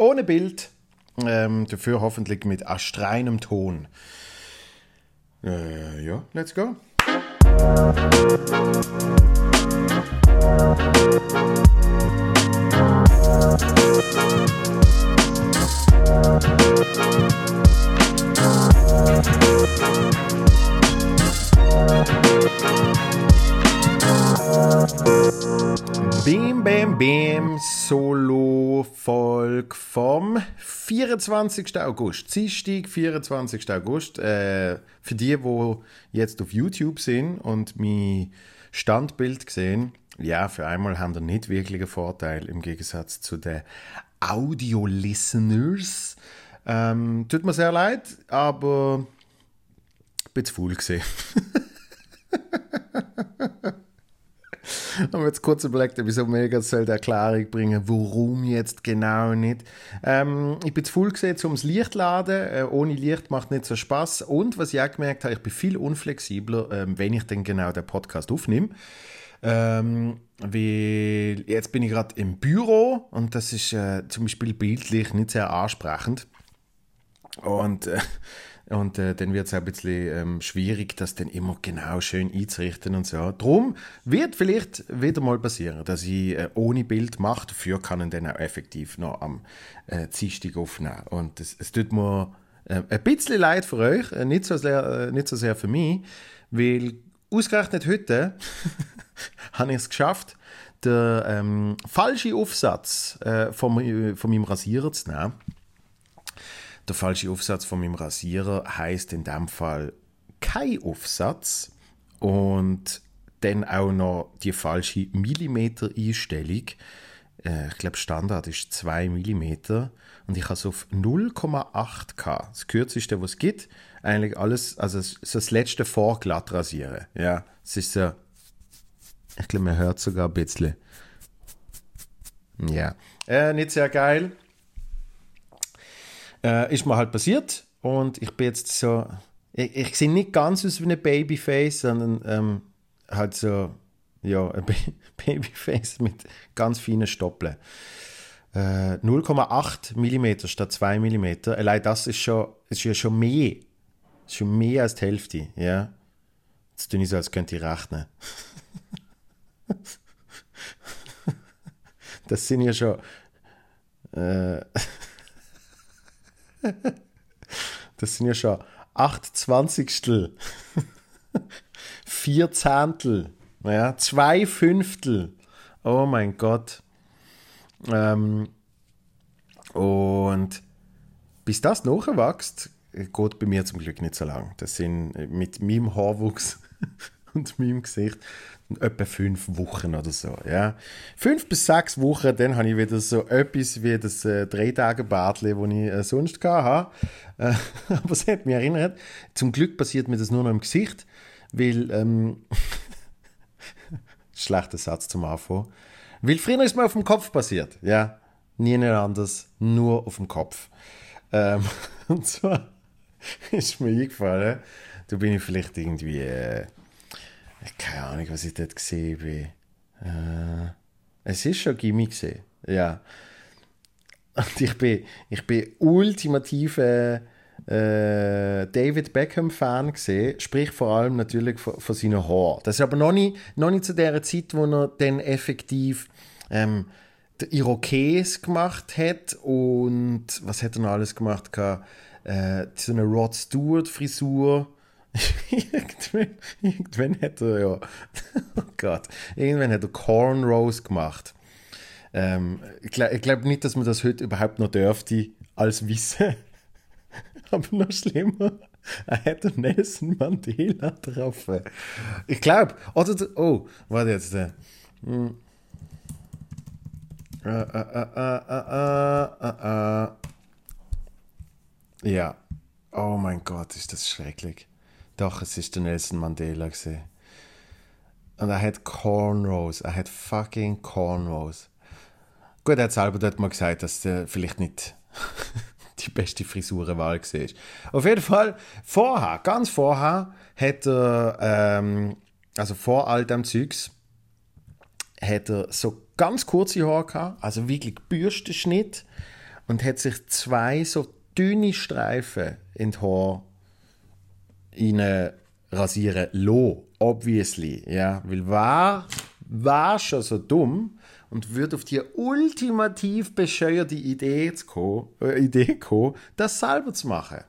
Ohne Bild, ähm, dafür hoffentlich mit astreinem Ton. Äh, ja, let's go. Bim, bam, bam, Solo-Folge vom 24. August. Dienstag, 24. August. Äh, für die, die jetzt auf YouTube sind und mein Standbild sehen, ja, für einmal haben wir nicht wirklich einen Vorteil im Gegensatz zu den Audio-Listeners. Ähm, tut mir sehr leid, aber ich bin zu faul gesehen. haben jetzt kurz überlegt, ob ich so mega soll die Erklärung bringen, warum jetzt genau nicht. Ähm, ich bin zu voll gesehen, um das Licht zu laden. Äh, ohne Licht macht nicht so Spaß. Und was ich auch gemerkt habe, ich bin viel unflexibler, ähm, wenn ich dann genau den Podcast aufnehme. Ähm, weil jetzt bin ich gerade im Büro und das ist äh, zum Beispiel bildlich nicht sehr ansprechend. Und äh, und äh, dann wird es ein bisschen ähm, schwierig, das dann immer genau schön einzurichten und so. Drum wird vielleicht wieder mal passieren, dass ich äh, ohne Bild mache. Dafür kann ich dann auch effektiv noch am äh, Dienstag aufnehmen. Und es, tut mir äh, ein bisschen leid für euch, äh, nicht, so sehr, äh, nicht so sehr für mich, weil ausgerechnet heute habe ich es geschafft, den ähm, falschen Aufsatz äh, von, von meinem Rasierer zu nehmen der falsche Aufsatz von meinem Rasierer heißt in dem Fall kein Aufsatz und dann auch noch die falsche Millimeter-Einstellung. Äh, ich glaube, Standard ist 2 mm und ich habe es auf 0,8 K. Das kürzeste, was es gibt. Eigentlich alles, also so das letzte vorglatt rasieren. Ja, es ist so, ich glaube, man hört sogar ein bisschen. Ja, äh, nicht sehr geil. Äh, ist mir halt passiert und ich bin jetzt so, ich, ich sehe nicht ganz aus wie ein Babyface, sondern ähm, halt so, ja, ein Babyface mit ganz feinen Stoppeln. Äh, 0,8 mm statt 2 mm. Allein das ist schon, ist ja schon mehr. ist schon mehr als die Hälfte, ja. Jetzt tue ich so, als könnte ich rechnen. das sind ja schon. Äh, das sind ja schon 8 Zwanzigstel, 4 Zehntel, ja, 2 Fünftel. Oh mein Gott. Ähm, und bis das nachwächst, geht bei mir zum Glück nicht so lang. Das sind mit meinem Haarwuchs und meinem Gesicht etwa fünf Wochen oder so. Ja. Fünf bis sechs Wochen, dann habe ich wieder so etwas wie das äh, drei Tage Bartli, das ich äh, sonst hatte. Äh, aber es hat mich erinnert, zum Glück passiert mir das nur noch im Gesicht, weil, ähm, schlechter Satz zum Anfang, weil früher ist mir auf dem Kopf passiert, ja. Nie anders, nur auf dem Kopf. Ähm, und zwar ist mir eingefallen, da bin ich vielleicht irgendwie... Äh, keine Ahnung, was ich dort gesehen habe. Äh, es ist schon gesehen, ja. Und ich bin, ich bin ultimativ äh, David Beckham Fan gesehen, sprich vor allem natürlich von, von seinen Haaren. Das ist aber noch nicht, noch nicht zu der Zeit, wo er dann effektiv ähm, den Irokes gemacht hat und was hat er noch alles gemacht? Äh, so eine Rod Stewart Frisur irgendwann, irgendwann hat er ja, oh Gott, irgendwann hat er Cornrows gemacht. Ähm, ich glaube glaub nicht, dass man das heute überhaupt noch dürfte als Wissen. Aber noch schlimmer, er hätte Nelson Mandela getroffen. Ich glaube, oder, oh, warte jetzt. Äh, hm. äh, äh, ja. Oh mein Gott, ist das schrecklich. Doch, es ist der Nelson Mandela gesehen. Und er hat Cornrows. Er hat fucking Cornrows. Gut, er hat selber dort mal gesagt, dass er vielleicht nicht die beste Frisurenwahl war. Auf jeden Fall, vorher, ganz vorher, hat er, ähm, also vor all dem Zeugs, hat er so ganz kurze Haare gehabt, also wirklich Bürstenschnitt und hat sich zwei so dünne Streifen in die Haar rasieren lassen. Obviously, ja. Weil war, war schon so dumm und würde auf die ultimativ bescheuerte Idee kommen, äh, Idee kommen, das selber zu machen.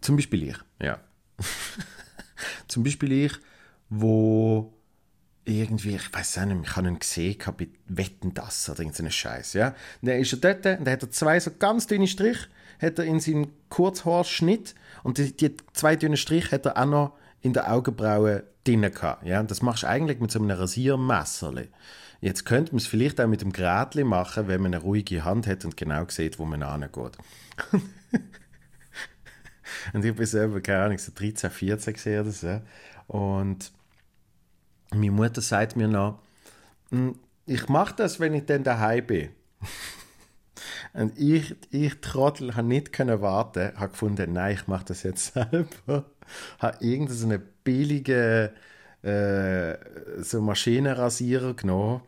Zum Beispiel ich, ja. Zum Beispiel ich, wo irgendwie, ich weiß auch nicht, ich habe ihn gesehen bei Wetten das oder irgendeinen Scheiß, ja. Dann ist er dort, und dann hat er zwei so ganz dünne Striche, hat er in seinem Kurzhaarschnitt und die, die zwei dünnen Striche hat er auch noch in der Augenbraue drin gehabt, ja. Und das machst du eigentlich mit so einem Rasiermesser. Jetzt könnte man es vielleicht auch mit dem Grätli machen, wenn man eine ruhige Hand hat und genau sieht, wo man angeht. und ich bin selber, keine Ahnung, so 13, 14 gesehen oder so. Und meine Mutter sagt mir noch, hm, ich mache das, wenn ich dann daheim bin. Und ich, ich Trottel, habe nicht können warten, habe gefunden, nein, ich mache das jetzt selber. habe irgendeine billige äh, so Maschinenrasierer genommen.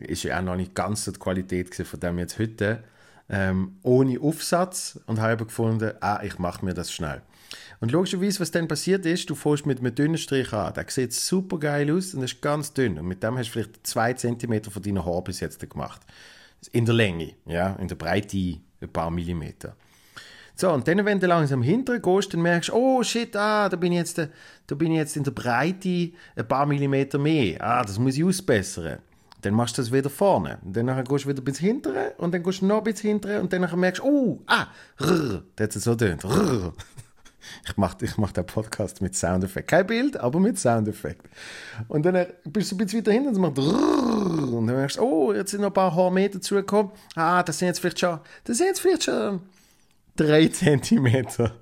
Ist ja auch noch nicht ganz so die Qualität von dem jetzt heute. Ähm, ohne Aufsatz und habe gefunden, ah, ich mache mir das schnell. Und logischerweise, was dann passiert ist, du fährst mit einem dünnen Strich an. Der sieht super geil aus und ist ganz dünn. Und mit dem hast du vielleicht zwei Zentimeter von deinen Haaren bis jetzt gemacht. In der Länge, ja, in der Breite ein paar Millimeter. So, und dann, wenn du langsam hinterher gehst, dann merkst du, oh shit, ah, da bin ich jetzt, da bin ich jetzt in der Breite ein paar Millimeter mehr. Ah, das muss ich ausbessern. Dann machst du das wieder vorne. Und dann gehst du wieder bis hinterher und dann gehst du noch ein bisschen hinterher und dann merkst du, oh, ah, rrr, das hat so tönt. Ich mache ich mach den Podcast mit Soundeffekt. Kein Bild, aber mit Soundeffekt. Und dann bist du ein bisschen weiter hinten und es macht und dann merkst du, oh, jetzt sind noch ein paar Haarmeter dazugekommen. Ah, das sind jetzt vielleicht schon, das sind jetzt vielleicht schon drei Zentimeter.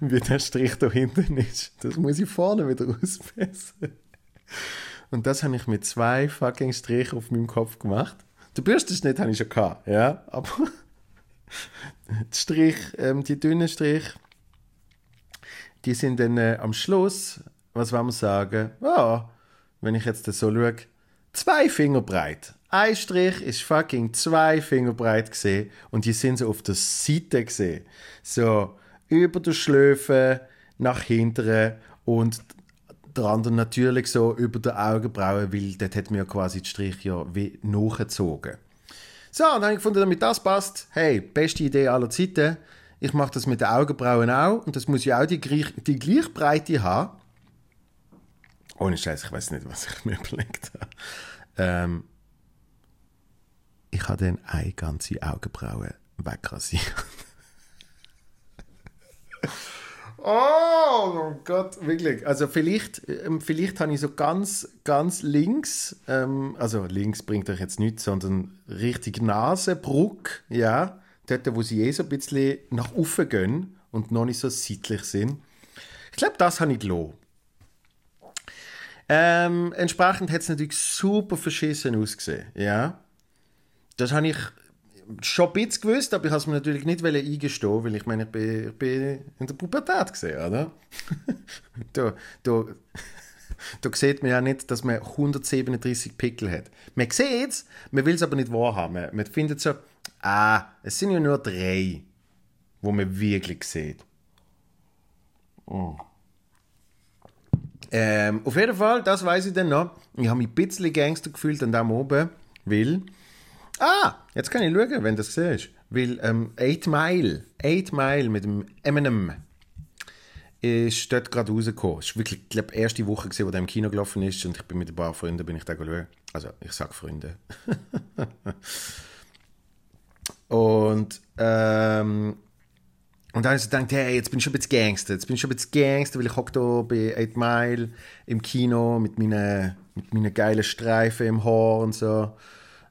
Wie der Strich da hinten ist. Das muss ich vorne wieder ausbessern. Und das habe ich mit zwei fucking Strichen auf meinem Kopf gemacht. Der Bürstenschnitt habe ich schon gehabt, ja, aber die Strich, ähm, die dünnen Strich, die sind dann äh, am Schluss, was wollen wir sagen? Ja, wenn ich jetzt das so schaue, zwei Finger breit. Ein Strich ist fucking zwei Finger breit gesehen und die sind so auf der Seite gesehen. So über der Schläfe nach hinten und der andere natürlich so über der Augenbraue, weil dort hat mir quasi die Strich ja wie nachgezogen. So, und dann habe ich gefunden, damit das passt, hey, beste Idee aller Zeiten. Ich mache das mit den Augenbrauen auch und das muss ja auch die, die gleiche Breite haben. Ohne Scheiß, ich weiß nicht, was ich mir überlegt habe. Ähm, ich habe dann eine ganze Augenbraue wegrasiert. Oh Gott, wirklich. Also vielleicht, ähm, vielleicht habe ich so ganz, ganz links, ähm, also links bringt euch jetzt nichts, sondern richtig Nasenbruck, ja, dort, wo sie eh so ein bisschen nach oben gehen und noch nicht so seitlich sind. Ich glaube, das habe ich gelassen. Ähm, entsprechend hat es natürlich super verschissen ausgesehen, ja. Das habe ich schon ein bisschen gewusst, aber ich habe es mir natürlich nicht eingestehen, weil ich meine, ich bin, ich bin in der Pubertät gesehen, oder? da, da, da sieht man ja nicht, dass man 137 Pickel hat. Man sieht es, man will es aber nicht wahrhaben. Man, man findet so, ah, es sind ja nur drei, wo man wirklich sieht. Oh. Ähm, auf jeden Fall, das weiß ich dann noch. Ich habe mich ein bisschen Gangster gefühlt an dem oben, weil Ah, jetzt kann ich schauen, wenn du das siehst. Weil ähm, 8 Mile, 8 Mile mit dem Eminem ist dort gerade rausgekommen. Es war wirklich, glaube die erste Woche, gewesen, wo der im Kino gelaufen ist und ich bin mit ein paar Freunden bin ich da schauen. Also, ich sage Freunde. und, ähm, und dann habe ich so gedacht, hey, jetzt bin ich schon ein bisschen Gangster. Jetzt bin ich schon ein bisschen Gangster, weil ich hocke hier bei 8 Mile im Kino mit meinen, mit meinen geilen Streifen im Haar und so.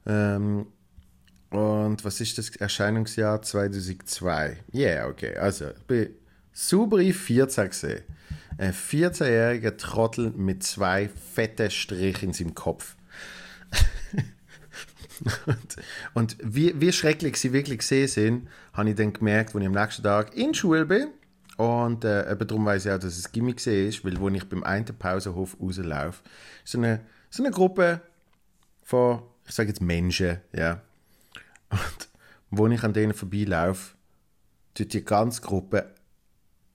Ähm, und was ist das Erscheinungsjahr 2002? Ja, yeah, okay. Also, ich bin super 14 gesehen. Ein 14-jähriger Trottel mit zwei fetten Strichen in seinem Kopf. Und, und wie, wie schrecklich sie wirklich gesehen sind, habe ich dann gemerkt, als ich am nächsten Tag in Schule bin. Und äh, eben darum weiß ich auch, dass es Gimmick ist, weil als ich beim einen Pausenhof rauslaufe, so eine, so eine Gruppe von, ich sage jetzt Menschen, ja, und wo ich an denen vorbeilaufe, tut die ganze Gruppe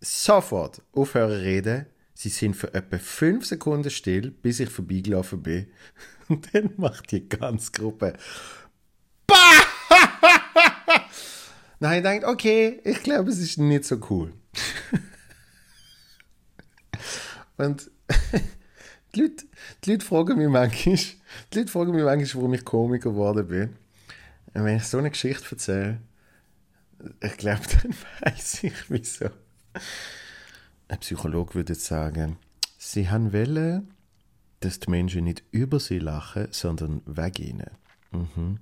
sofort aufhören reden. Sie sind für etwa fünf Sekunden still, bis ich vorbeigelaufen bin. Und dann macht die ganze Gruppe habe ich gedacht, okay, ich glaube, es ist nicht so cool. Und die Leute, die Leute fragen mich manchmal, die Leute fragen mich manchmal, warum ich Komiker geworden bin. Und wenn ich so eine Geschichte erzähle, ich glaube, dann weiß ich wieso. Ein Psychologe würde jetzt sagen, sie haben Welle, dass die Menschen nicht über sie lachen, sondern wegen ihnen. Mhm.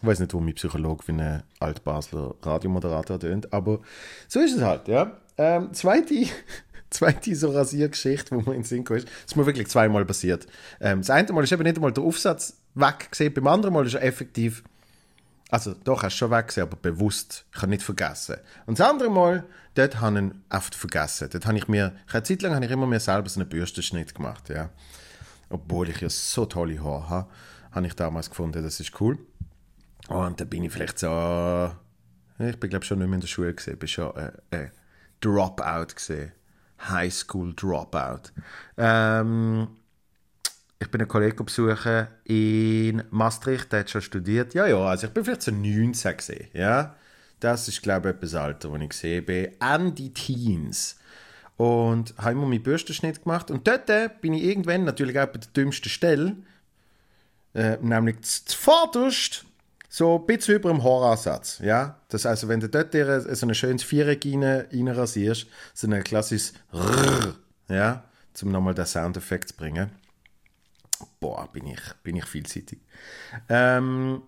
Ich weiß nicht, wo mein Psychologe wie ein Altbasler Radiomoderator tönt, aber so ist es halt, ja. Ähm, zweite, zweite so Rasiergeschichte, wo man in den Sinn ist, ist mir wirklich zweimal passiert. Ähm, das eine Mal ist eben nicht einmal der Aufsatz weggesehen, beim anderen Mal ist er effektiv, also doch, hast du schon weggesehen, aber bewusst, ich habe nicht vergessen. Und das andere Mal, dort habe ich ihn oft vergessen. Dort habe ich mir, eine Zeit lang habe ich immer mir selber so einen Bürstenschnitt gemacht, ja. Obwohl ich ja so tolle Haare habe, habe ich damals gefunden, das ist cool. Und dann bin ich vielleicht so, ich bin glaube schon nicht mehr in der Schule gesehen, bin schon äh, äh, Dropout gesehen. High School Dropout. Ähm, ich bin einen Kollegen besuchen in Maastricht, der hat schon studiert. Ja, ja, also ich bin vielleicht so 19 gesehen, ja. Das ist, glaube ich, etwas Alter, wo ich gesehen bin. Andy Teens. Und habe immer meinen Bürstenschnitt gemacht. Und dort bin ich irgendwann natürlich auch bei der dümmsten Stelle, äh, nämlich zuvorderst so ein bisschen über dem Haaransatz. Ja? Das also, wenn du dort so ein schönes Viereck rein, rasierst, so ein klassisches Rrrr, ja, um nochmal den Soundeffekt zu bringen. Boah, bin ich, bin ich vielseitig. Ähm,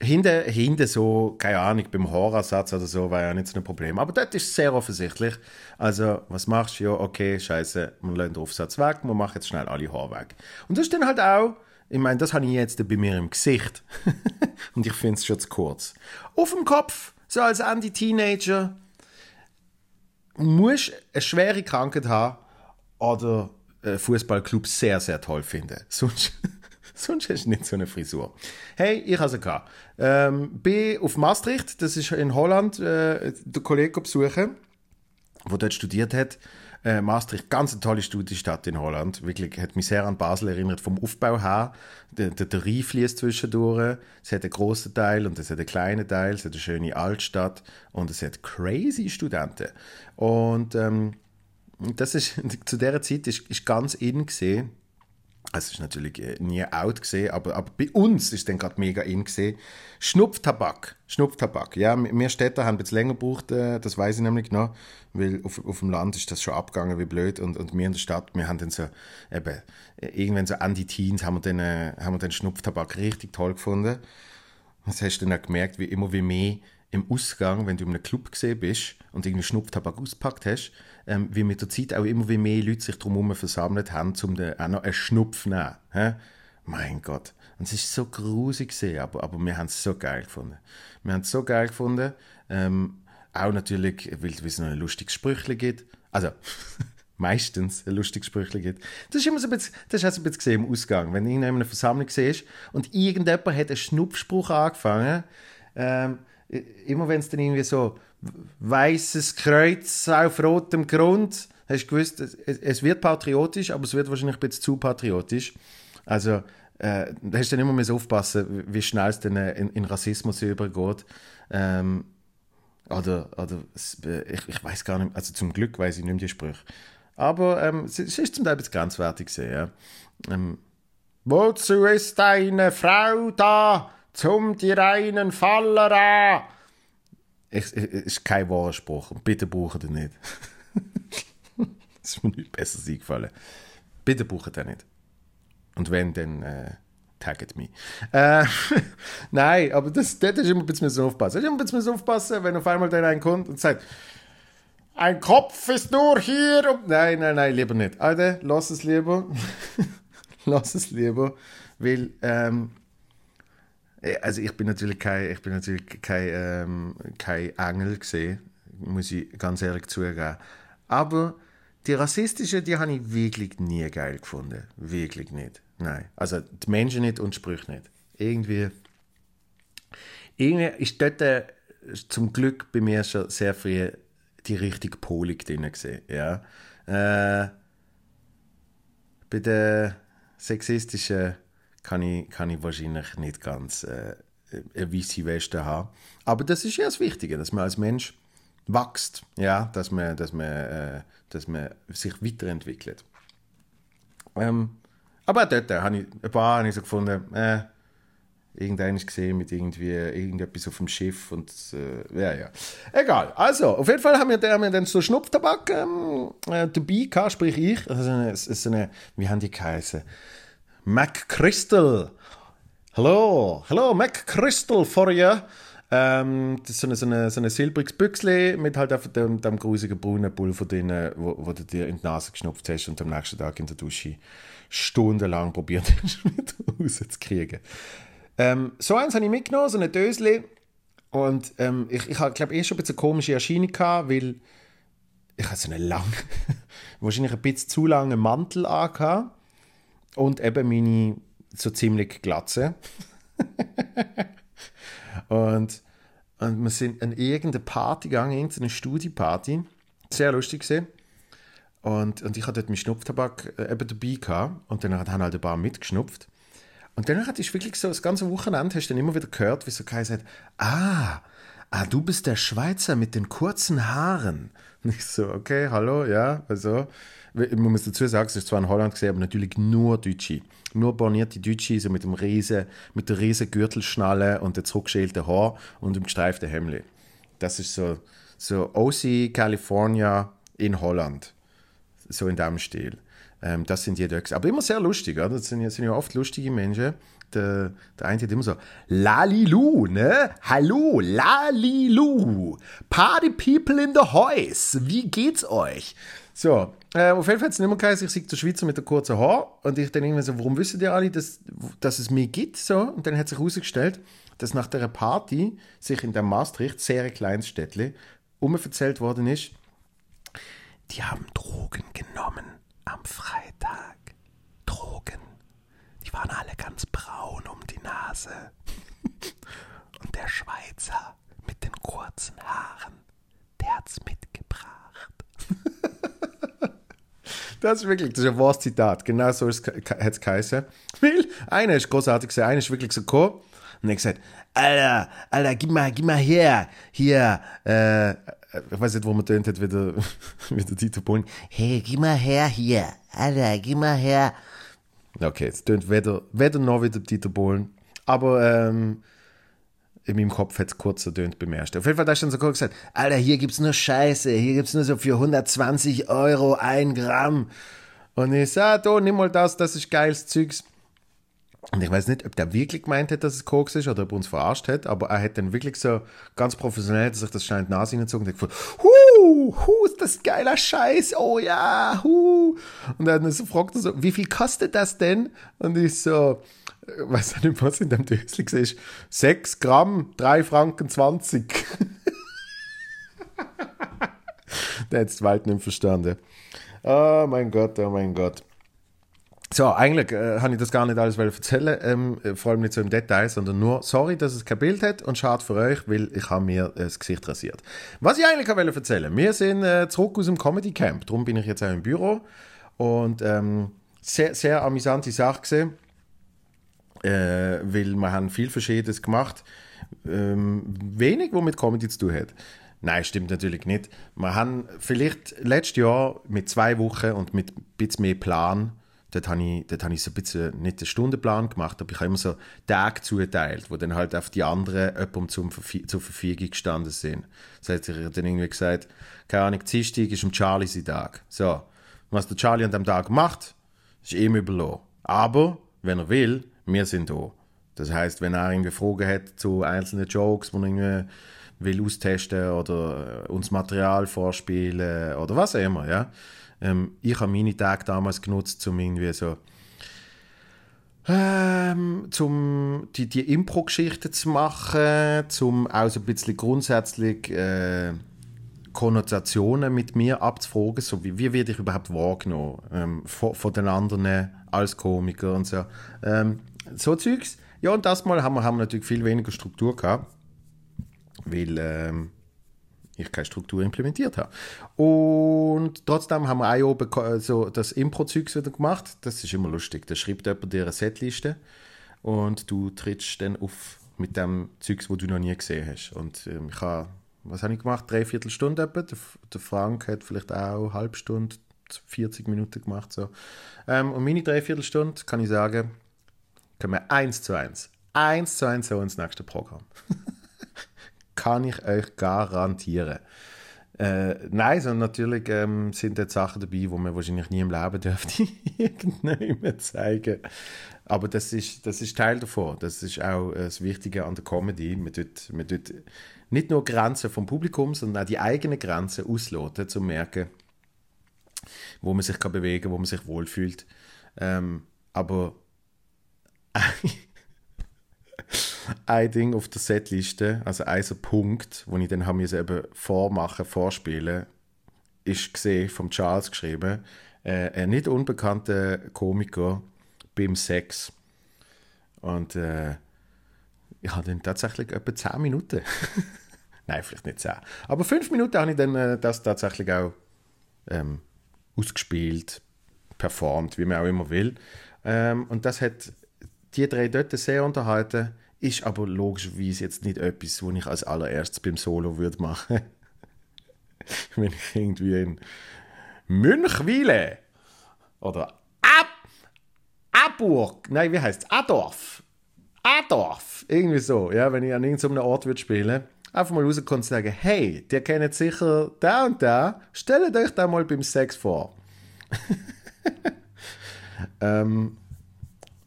hinten, hinten so, keine Ahnung, beim Haaransatz oder so, war ja nicht so ein Problem. Aber dort ist sehr offensichtlich. Also, was machst du? Ja, okay, scheiße, man lässt den Aufsatz weg, man macht jetzt schnell alle Haare weg. Und das ist dann halt auch ich meine, das habe ich jetzt bei mir im Gesicht. Und ich finde es schon zu kurz. Auf dem Kopf, so als Anti-Teenager, musst eine schwere Krankheit haben oder einen Fußballclub sehr, sehr toll finden. Sonst, sonst hast du nicht so eine Frisur. Hey, ich habe sie gehabt. Ähm, bin auf Maastricht, das ist in Holland, äh, der Kollege besuchen, der dort studiert hat. Äh, Maastricht, ganz eine tolle Studienstadt in Holland. Wirklich, hat mich sehr an Basel erinnert vom Aufbau her. Der, der, der Rhein fließt zwischendurch. Es hat einen grossen Teil und es hat einen kleinen Teil. Es hat eine schöne Altstadt und es hat crazy Studenten. Und ähm, das ist, zu dieser Zeit ist, ist ganz in gesehen es ist natürlich äh, nie out gesehen, aber, aber bei uns ist dann gerade mega in gesehen. Schnupftabak, Schnupftabak. Ja, wir Städter haben jetzt länger gebraucht, äh, das weiß ich nämlich noch, weil auf, auf dem Land ist das schon abgegangen wie blöd und, und wir in der Stadt, wir haben dann so eben irgendwann so an die Teens haben wir dann, äh, haben wir den Schnupftabak richtig toll gefunden. Das hast du dann auch gemerkt, wie immer wie mehr im Ausgang, wenn du in einem Club gesehen bist und irgendwie Schnupftabak ausgepackt hast, ähm, wie mit der Zeit auch immer wie mehr Leute sich drumherum versammelt haben, um dann auch noch einen Schnupf zu nehmen. He? Mein Gott. Und es ist so grusig gesehen, aber, aber wir haben es so geil gefunden. Wir haben es so geil gefunden. Ähm, auch natürlich, weil, es noch ein lustiges Sprüchle gibt. Also, meistens ein lustiges Sprüchle gibt. Das ist immer so ein bisschen, das hast du ein bisschen gesehen im Ausgang. Wenn du in einer Versammlung siehst und irgendjemand hat einen Schnupfspruch angefangen, ähm, immer wenn es dann irgendwie so weißes Kreuz auf rotem Grund, hast du gewusst, es, es, wird patriotisch, aber es wird wahrscheinlich ein bisschen zu patriotisch. Also äh, da hast du dann immer mehr aufpassen, wie schnell es dann äh, in, in, Rassismus übergeht. Ähm, oder, oder ich, ich weiß gar nicht, also zum Glück weiß ich nicht mehr die Sprüche. Aber ähm, es, es ist zum Teil bisschen grenzwertig gesehen, ja. Ähm, Wozu ist eine Frau da? Zum die reinen Faller an. Es ist kein wahrer. Bitte braucht ihr nicht. das ist mir nicht besser eingefallen. Bitte braucht ihr nicht. Und wenn, dann äh, taggt mich. Äh, nein, aber das, das ist immer ein bisschen aufpassen. Das ist immer ein bisschen aufpassen, wenn auf einmal dann ein kommt und sagt, ein Kopf ist nur hier. Und nein, nein, nein, lieber nicht. Alter, lass es lieber. lass es lieber. Weil ähm, äh, also ich bin natürlich kein, ich bin natürlich kein, ähm, kein Engel gesehen, muss ich ganz ehrlich zugeben. Aber die rassistische, die habe ich wirklich nie geil gefunden. Wirklich nicht. Nein. Also die Menschen nicht und Sprüche nicht. Irgendwie, irgendwie ist dort äh, zum Glück bei mir schon sehr früh die richtige Polik drin gesehen. Ja. Äh, bei der sexistischen kann ich, kann ich wahrscheinlich nicht ganz äh, eine weiße Weste haben. Aber das ist ja das Wichtige, dass man als Mensch wächst, ja, dass man, dass man, äh, dass man sich weiterentwickelt. Ähm, aber dort äh, habe ich ein paar ich so gefunden, äh, irgendeines gesehen mit irgendwie irgendetwas auf dem Schiff und äh, ja, ja. Egal. Also, auf jeden Fall haben wir, haben wir dann so Schnupftabak ähm, äh, dabei gehabt, sprich ich. Also eine, so eine, wie haben die geheißen? Mac Crystal. Hallo, hallo, Mac Crystal for you. Ähm, das ist so ein so eine, so eine silbriges Büchsli mit halt einfach dem, dem grusigen braunen Pulver drin, wo, wo du dir in die Nase geschnupft hast und am nächsten Tag in der Dusche stundenlang probiert hast, wieder rauszukriegen. Ähm, so eins habe ich mitgenommen, so eine Dösli. Und ähm, ich, ich glaube, eh schon ein bisschen eine komische Erscheinung gehabt, weil ich hatte so einen langen, wahrscheinlich ein bisschen zu langen Mantel angehabt und eben meine so ziemlich Glatze. und, und wir sind an irgendeine Party gegangen, irgendeine Studieparty. Sehr lustig gesehen. Und, und ich hatte dort meinen Schnupftabak äh, eben dabei gehabt. Und dann haben halt ein paar mitgeschnupft. Und dann hat ich wirklich so das ganze Wochenende hast du dann immer wieder gehört, wie so Kai sagt, ah, ah, du bist der Schweizer mit den kurzen Haaren. Und ich so, okay, hallo, ja, also. Ich muss dazu sagen, es ist zwar in Holland gesehen, aber natürlich nur Deutsche. Nur bornierte Deutsche, so mit, dem riesen, mit der riesen Gürtelschnalle und der zurückgeschälten Haar und dem gestreiften Hemd. Das ist so, so OC California in Holland. So in dem Stil. Ähm, das sind die dort. Aber immer sehr lustig, oder? Das sind, sind ja oft lustige Menschen. Der, der eine hat immer so, Lalilu, ne? Hallo, Lalilu. Party people in the house. Wie geht's euch? So, äh, auf jeden Fall hat es nicht mehr geheißen, ich sehe der Schweizer mit der kurzen Haar. Und ich dann irgendwie so, warum wissen die alle, dass, dass es mich gibt? So. Und dann hat sich herausgestellt, dass nach der Party sich in der Maastricht, sehr kleines Städtchen, umverzählt worden ist, die haben Drogen genommen am Freitag. Drogen. Die waren alle ganz braun um die Nase. Und der Schweizer mit den kurzen Haaren, der hat's mitgebracht. das ist wirklich, das ist ein wahres Zitat. Genau so hat es geheißen. Weil einer ist großartig gesehen, einer ist wirklich so gekommen und hat gesagt, Alter, Alter, gib mal, gib mal her, hier, äh, ich weiß nicht, wo man tönt hat, wie der, Dieter Bohlen. Hey, gib mal her hier. Alter, gib mal her. Okay, es tönt weder, weder noch wie der Dieter Bohlen. Aber ähm, in meinem Kopf hat es kurz ertönt beim ersten. Auf jeden Fall da ist dann so kurz gesagt, Alter, hier gibt es nur Scheiße. Hier gibt es nur so für 120 Euro ein Gramm. Und ich sage, ah, nimm mal das, das ist geiles Zeugs. Und ich weiß nicht, ob der wirklich gemeint hat, dass es Koks ist oder ob er uns verarscht hat, aber er hat dann wirklich so ganz professionell sich das Stein in die Nase hingezogen und hat gesagt, hu, hu, ist das geiler Scheiß, oh ja, hu. Und dann so fragt er so, wie viel kostet das denn? Und ich so, weiß nicht, was in dem Dösli ist, 6 Gramm, 3 Franken 20. der hat es weit nicht verstanden. Oh mein Gott, oh mein Gott. So, eigentlich äh, habe ich das gar nicht alles erzählen, ähm, äh, vor allem nicht so im Detail, sondern nur, sorry, dass es kein Bild hat und schade für euch, weil ich habe mir äh, das Gesicht rasiert. Was ich eigentlich wollte erzählen, wir sind äh, zurück aus dem Comedy Camp, darum bin ich jetzt auch im Büro und ähm, sehr, sehr amüsante Sache gesehen, äh, weil wir haben viel Verschiedenes gemacht, ähm, wenig, wo mit Comedy zu tun hat. Nein, stimmt natürlich nicht. Wir haben vielleicht letztes Jahr mit zwei Wochen und mit ein bisschen mehr Plan dort habe ich, dort habe ich so ein bisschen nicht einen Stundenplan gemacht, aber ich habe immer so Tage zugeteilt, wo dann halt auf die anderen jemandem zum, zur Verfügung gestanden sind. Das heißt, ich habe dann irgendwie gesagt, keine Ahnung, Dienstag ist um Charlie sein Tag. So, was der Charlie an dem Tag macht, ist ihm überlassen. Aber, wenn er will, wir sind da. Das heißt, wenn er irgendwie Fragen hat zu einzelnen Jokes, die er will austesten oder uns Material vorspielen oder was auch immer, ja, ähm, ich habe meine Tage damals genutzt, um irgendwie so ähm, zum die, die Impro-Geschichten zu machen, um auch so ein bisschen grundsätzlich äh, Konnotationen mit mir abzufragen, so wie, wie werde ich überhaupt wahrgenommen ähm, von, von, den anderen als Komiker und so. Ähm, so Zeugs. Ja, und das Mal haben wir, haben wir natürlich viel weniger Struktur gehabt. weil ähm, ich keine Struktur implementiert habe. Und trotzdem haben wir auch oben so das Impro-Zeugs wieder gemacht. Das ist immer lustig. Da schreibt jemand dir eine Setliste und du trittst dann auf mit dem Zeugs, wo du noch nie gesehen hast. Und ähm, ich habe, was habe ich gemacht? Dreiviertel Stunde etwa. Der, der Frank hat vielleicht auch eine halbe Stunde, 40 Minuten gemacht. So. Ähm, und meine Dreiviertelstunde, kann ich sagen, können wir eins zu eins, eins zu eins so ins nächste Programm. kann ich euch garantieren. Äh, nein, sondern natürlich ähm, sind dort Sachen dabei, die man wahrscheinlich nie im Leben dürfte irgendjemand zeigen. Aber das ist, das ist Teil davon. Das ist auch äh, das Wichtige an der Comedy. Man tut, man tut nicht nur Grenzen vom Publikum, sondern auch die eigenen Grenzen ausloten, um zu merken, wo man sich kann bewegen kann, wo man sich wohlfühlt. Ähm, aber ein Ding auf der Setliste, also ein Punkt, wo ich dann haben wir eben vormachen, vorspielen, ist gesehen vom Charles geschrieben, äh, ein nicht unbekannter Komiker beim Sex. Und äh, ich hatte dann tatsächlich etwa 10 Minuten. Nein, vielleicht nicht 10. Aber 5 Minuten habe ich dann äh, das tatsächlich auch ähm, ausgespielt, performt, wie man auch immer will. Ähm, und das hat die drei dort sehr unterhalten. Ist aber logischerweise jetzt nicht etwas, was ich als allererstes beim Solo würde machen. Wenn ich irgendwie in Münchwile oder Ab Aburg, nein, wie heißt es? Adorf. Adorf, irgendwie so, ja, wenn ich an irgendeinem Ort würde spielen, einfach mal rauskommen und sagen, hey, der kennt sicher da und da, stellt euch da mal beim Sex vor. ähm,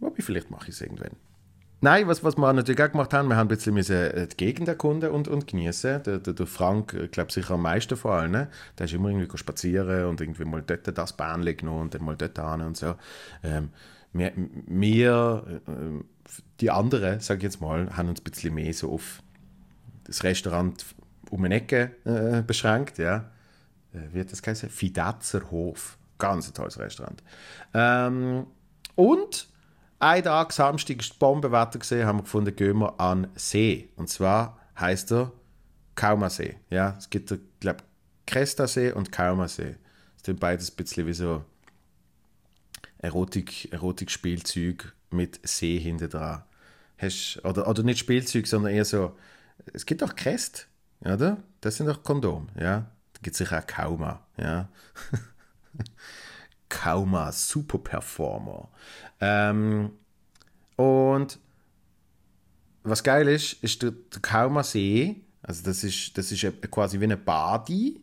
wobei, vielleicht mache ich es irgendwann. Nein, was, was wir natürlich auch gemacht haben, wir haben ein bisschen äh, die Gegend erkunden und, und genießen. Der, der, der Frank, ich glaube sicher am meisten von allen, der ist immer irgendwie spazieren und irgendwie mal dort das Bahn genommen und dann mal dort hin und so. Ähm, wir, wir, äh, die anderen, sage ich jetzt mal, haben uns ein bisschen mehr so auf das Restaurant um eine Ecke äh, beschränkt, ja. Äh, wie hat das geheißen? Fidatzer Hof. Ganz ein tolles Restaurant. Ähm, und ein Tag, Samstag, ist Bombenwetter gesehen, haben wir gefunden, gehen wir an See. Und zwar heißt er Kaumasee. Ja, es gibt, glaube Krestasee und Kaumasee. Das sind beides ein bisschen wie so Erotik, Erotik-Spielzeug mit See hinter dran. Hast, oder, oder nicht Spielzeug, sondern eher so, es gibt auch Crest, oder? Das sind doch Kondom, ja. Da gibt es sicher auch Kauma, ja. Kauma Super Performer. Ähm, und was geil ist, ist der, der Kauma See. Also das ist, das ist quasi wie eine Badi.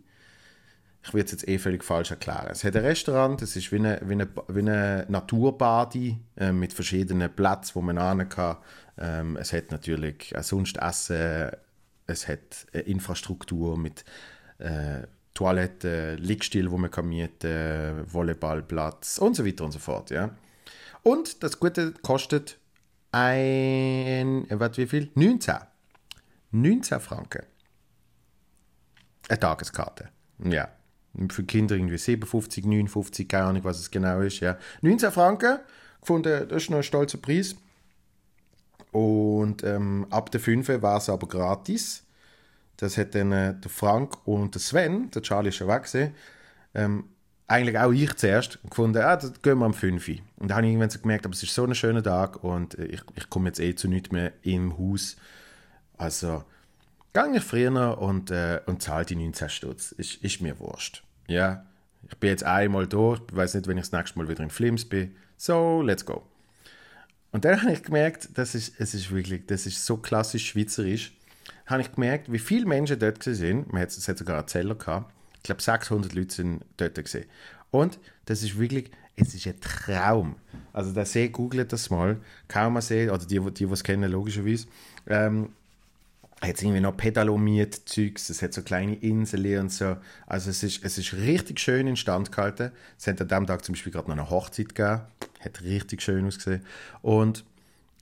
Ich will es jetzt eh völlig falsch erklären. Es hat ein Restaurant, es ist wie eine, wie eine, wie eine Naturbadi äh, mit verschiedenen Plätzen, wo man hin kann. Ähm, es hat natürlich auch sonst Essen, es hat eine Infrastruktur mit äh, Toiletten, Liegestuhl, wo man kann mieten, Volleyballplatz und so weiter und so fort. Ja. Und das Gute kostet ein, was, wie viel? 19. 19 Franken. Eine Tageskarte. Ja. Für Kinder irgendwie 57, 59, keine Ahnung, was es genau ist. Ja. 19 Franken. Gefunden, das ist noch ein stolzer Preis. Und ähm, ab der 5 war es aber gratis. Das hat dann äh, der Frank und der Sven, der Charlie ist schon weg, ähm, eigentlich auch ich zuerst gefunden, ah, das gehen wir am 5 Und dann habe ich irgendwann so gemerkt, aber es ist so ein schöner Tag und äh, ich, ich komme jetzt eh zu nichts mehr im Haus. Also gehe ich früher und, äh, und zahle die 19 Stutz. Ist, ist mir wurscht. Ja, ich bin jetzt einmal da, ich weiß nicht, wenn ich das nächste Mal wieder in Flims bin. So, let's go. Und dann habe ich gemerkt, das ist, es ist wirklich, das ist so klassisch schweizerisch habe ich gemerkt, wie viele Menschen dort sind. Man hat, es hat sogar einen Zeller gehabt. Ich glaube, 600 Leute sind dort gesehen. Und das ist wirklich, es ist ein Traum. Also der See, googelt das mal. Kaum ein See, oder die, die, die es kennen, logischerweise. Ähm, hat irgendwie noch pedalomiert Zeugs, es hat so kleine Inseln und so. Also es ist, es ist richtig schön instand gehalten. Es hat an diesem Tag zum Beispiel gerade noch eine Hochzeit gegeben. Hat richtig schön ausgesehen. Und,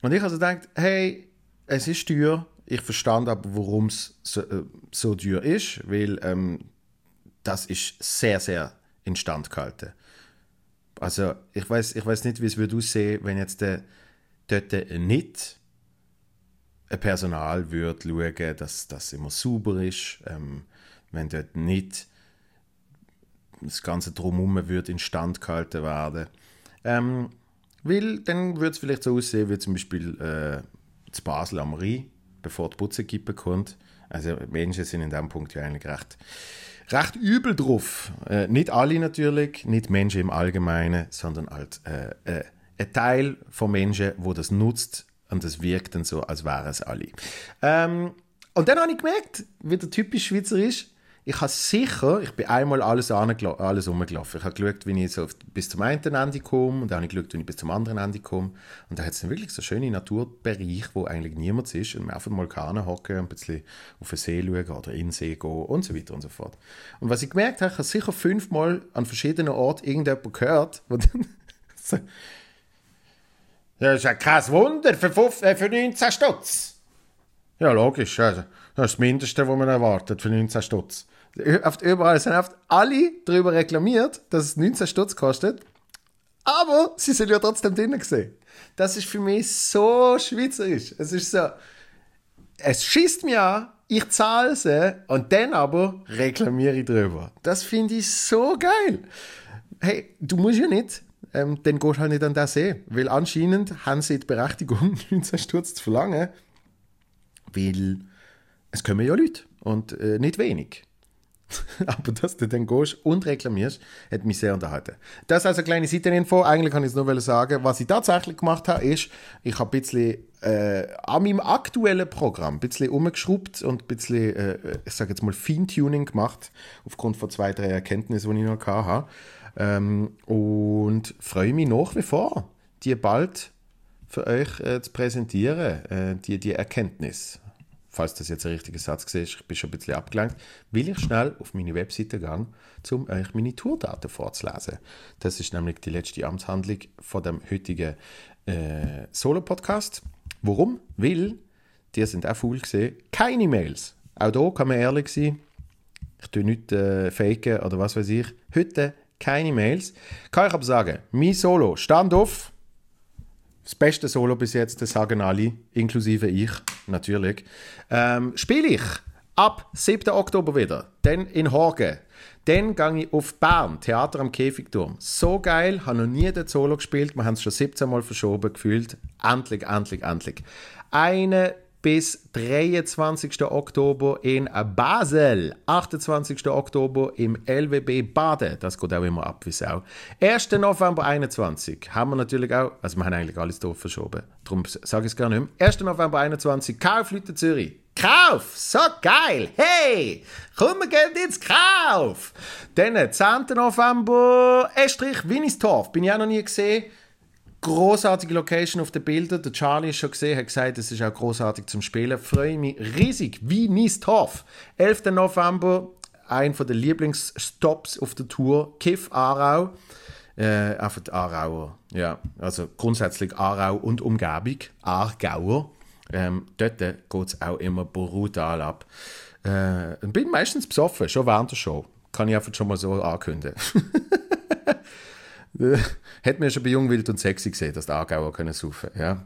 und ich also gedacht, hey, es ist teuer, ich verstand aber, warum es so, äh, so teuer ist, weil ähm, das ist sehr, sehr instand gehalten. Also ich weiß ich nicht, wie es würde aussehen, wenn jetzt der dort nicht ein Personal würde schauen, dass das immer sauber ist, ähm, wenn dort nicht das ganze Drumherum wird instand gehalten werden. Ähm, weil dann würde es vielleicht so aussehen, wie zum Beispiel äh, zu Basel am Rhein, bevor die Putzekippe kommt. Also Menschen sind in diesem Punkt ja eigentlich recht, recht übel drauf. Äh, nicht alle natürlich, nicht Menschen im Allgemeinen, sondern halt äh, äh, ein Teil von Menschen, wo das nutzt und das wirkt dann so, als wären es alle. Ähm, und dann habe ich gemerkt, wie der typisch Schweizer ist, ich habe sicher, ich bin einmal alles, alles rumgelaufen. Ich habe geschaut, wie ich so bis zum einen Ende komme und dann habe ich geschaut, wie ich bis zum anderen Ende komme. Und da hat es wirklich so schöne Naturbereich, wo eigentlich niemand ist und man einfach mal kann hocken, ein bisschen auf den See schauen oder in den See gehen und so weiter und so fort. Und was ich gemerkt habe, ich habe sicher fünfmal an verschiedenen Orten irgendjemand gehört, wo dann so, ja, ist ja kein Wunder für, äh, für 19 Stutz. Ja, logisch. Also, das ist das Mindeste, was man erwartet für 19 Stutz. Oft überall sind oft alle darüber reklamiert, dass es 19 Stutz kostet. Aber sie sind ja trotzdem drinnen gesehen. Das ist für mich so schweizerisch. Es ist so, es schießt mir an, ich zahle sie und dann aber reklamiere ich drüber. Das finde ich so geil. Hey, du musst ja nicht, ähm, dann gehst du halt nicht an den See. Weil anscheinend haben sie die Berechtigung, 19 Stutz zu verlangen, weil es kommen ja Leute und äh, nicht wenig. Aber dass du dann gehst und reklamierst, hat mich sehr unterhalten. Das also eine kleine Seiteninfo. Eigentlich kann ich es nur sagen. Was ich tatsächlich gemacht habe, ist, ich habe ein bisschen äh, an meinem aktuellen Programm ein bisschen umgeschraubt und ein bisschen, äh, ich sage jetzt mal, Feintuning gemacht, aufgrund von zwei, drei Erkenntnissen, die ich noch hatte. Ähm, und freue mich nach wie vor, die bald für euch äh, zu präsentieren, äh, die, die Erkenntnis falls das jetzt ein richtiger Satz ist, ich bin schon ein bisschen abgelenkt, will ich schnell auf meine Webseite gehen, um euch meine Tourdaten vorzulesen. Das ist nämlich die letzte Amtshandlung von dem heutigen äh, Solo-Podcast. Warum? Weil, die sind auch faul gesehen, keine Mails. Auch da kann man ehrlich sein. Ich tue nicht äh, faken oder was weiß ich. Heute keine Mails. Kann ich aber sagen, mein Solo stand auf das beste Solo bis jetzt, das sagen alle, inklusive ich, natürlich. Ähm, Spiele ich ab 7. Oktober wieder, dann in Horgen. Dann gehe ich auf Bern, Theater am Käfigturm. So geil, habe noch nie den Solo gespielt. Wir haben es schon 17 Mal verschoben, gefühlt. Endlich, endlich, endlich. Eine bis 23. Oktober in Basel. 28. Oktober im LWB Baden. Das geht auch immer ab wie Sau. 1. November 21 haben wir natürlich auch, also wir haben eigentlich alles dort verschoben. Darum sage ich es gerne nicht mehr. 1. November 21 Kaufleute Zürich. Kauf! So geil! Hey! Komm, wir gehen ins Kauf! Dann 10. November Estrich, Winnistorf. Bin ich auch noch nie gesehen großartige Location auf den Bildern. Der Charlie ist schon gesehen, hat gesagt, es ist auch großartig zum Spielen. Freue mich riesig, wie Niestorf. 11. November, ein von den Lieblingsstops auf der Tour, Kiff Aarau. Äh, einfach Aarauer, ja, also grundsätzlich Aarau und Umgebung, Aargauer. Ähm, dort geht es auch immer brutal ab. Äh, bin meistens besoffen, schon während der Show. Kann ich einfach schon mal so ankündigen. Hätte mir schon bei Jung, Wild und Sexy gesehen, dass die Aargauer können saufen ja.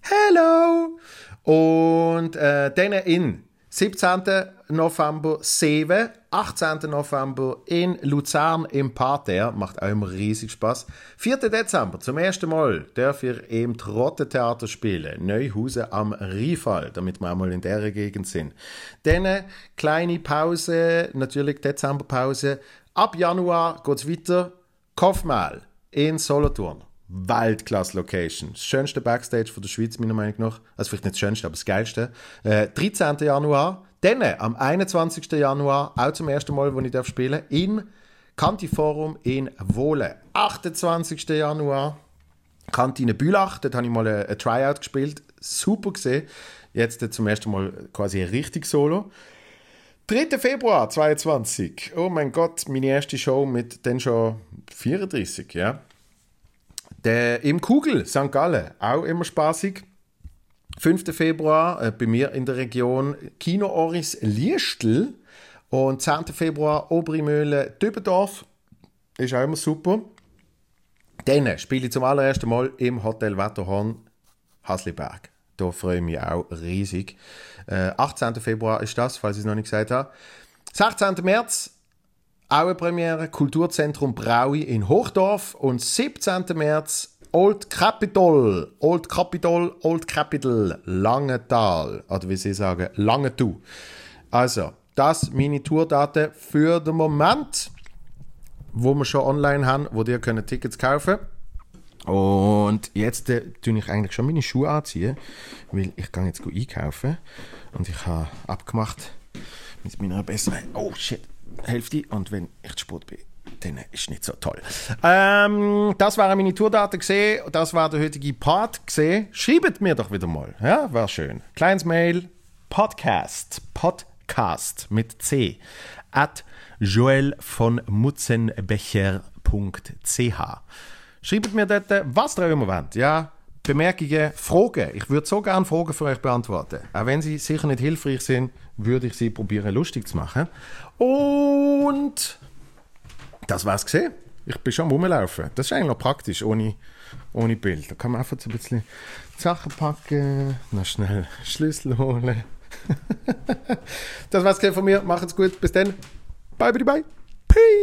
Hello! Und äh, dann in 17. November 7, 18. November in Luzern im Parterre. Macht auch immer riesig Spaß. 4. Dezember, zum ersten Mal, darf ihr im Trottetheater spielen. Neuhausen am Riefall, damit wir einmal in der Gegend sind. Dann kleine Pause, natürlich Dezemberpause. Ab Januar geht es weiter Kaufmal in Solothurn. Weltklasse-Location. Das schönste Backstage von der Schweiz, meiner Meinung nach. Also vielleicht nicht das schönste, aber das geilste. Äh, 13. Januar. Dann am 21. Januar, auch zum ersten Mal, wo ich darf spielen im Kantiforum in Wohlen. 28. Januar, Kantine Bülach. Dort habe ich mal ein, Tryout gespielt. Super gesehen. Jetzt zum ersten Mal quasi ein richtig Solo. 3. Februar 22. Oh mein Gott, meine erste Show mit dann schon 34, ja. Der, Im Kugel, St. Gallen, auch immer spaßig. 5. Februar äh, bei mir in der Region Kino Oris Liestl und 10. Februar Oberimöhle Dübendorf. Ist auch immer super. Dann spiele ich zum allerersten Mal im Hotel Wetterhorn Hasliberg. Da freue ich mich auch riesig. Äh, 18. Februar ist das, falls ich es noch nicht gesagt habe. 16. März auch eine Premiere, Kulturzentrum Braui in Hochdorf und 17. März Old Capitol, Old Capitol, Old Capital, Langenthal, oder wie sie sagen, Langenthal. Also, das meine Tourdaten für den Moment, wo wir schon online haben, wo ihr könnt Tickets kaufen Und jetzt äh, tue ich eigentlich schon meine Schuhe anziehen, weil ich gehe jetzt einkaufen und ich habe abgemacht mit meiner besseren, oh shit, Hälfte und wenn ich Sport bin, dann ist nicht so toll. Ähm, das waren meine Tourdaten gesehen, das war der heutige Part gesehen. Schreibt mir doch wieder mal, ja, war schön. Kleines Mail, Podcast, Podcast mit C, at joel von mutzenbecher.ch. Schreibt mir dort, was ihr immer wollt, ja, Bemerkungen, Fragen. Ich würde so gerne Fragen für euch beantworten. Auch wenn sie sicher nicht hilfreich sind, würde ich sie probieren lustig zu machen. Und das war's gesehen. Ich bin schon am rumlaufen. Das ist eigentlich noch praktisch, ohne, ohne Bild. Da kann man einfach so ein bisschen Sachen packen, noch schnell Schlüssel holen. das war's von mir. Macht's gut. Bis dann. Bye, bye, bye. Peace.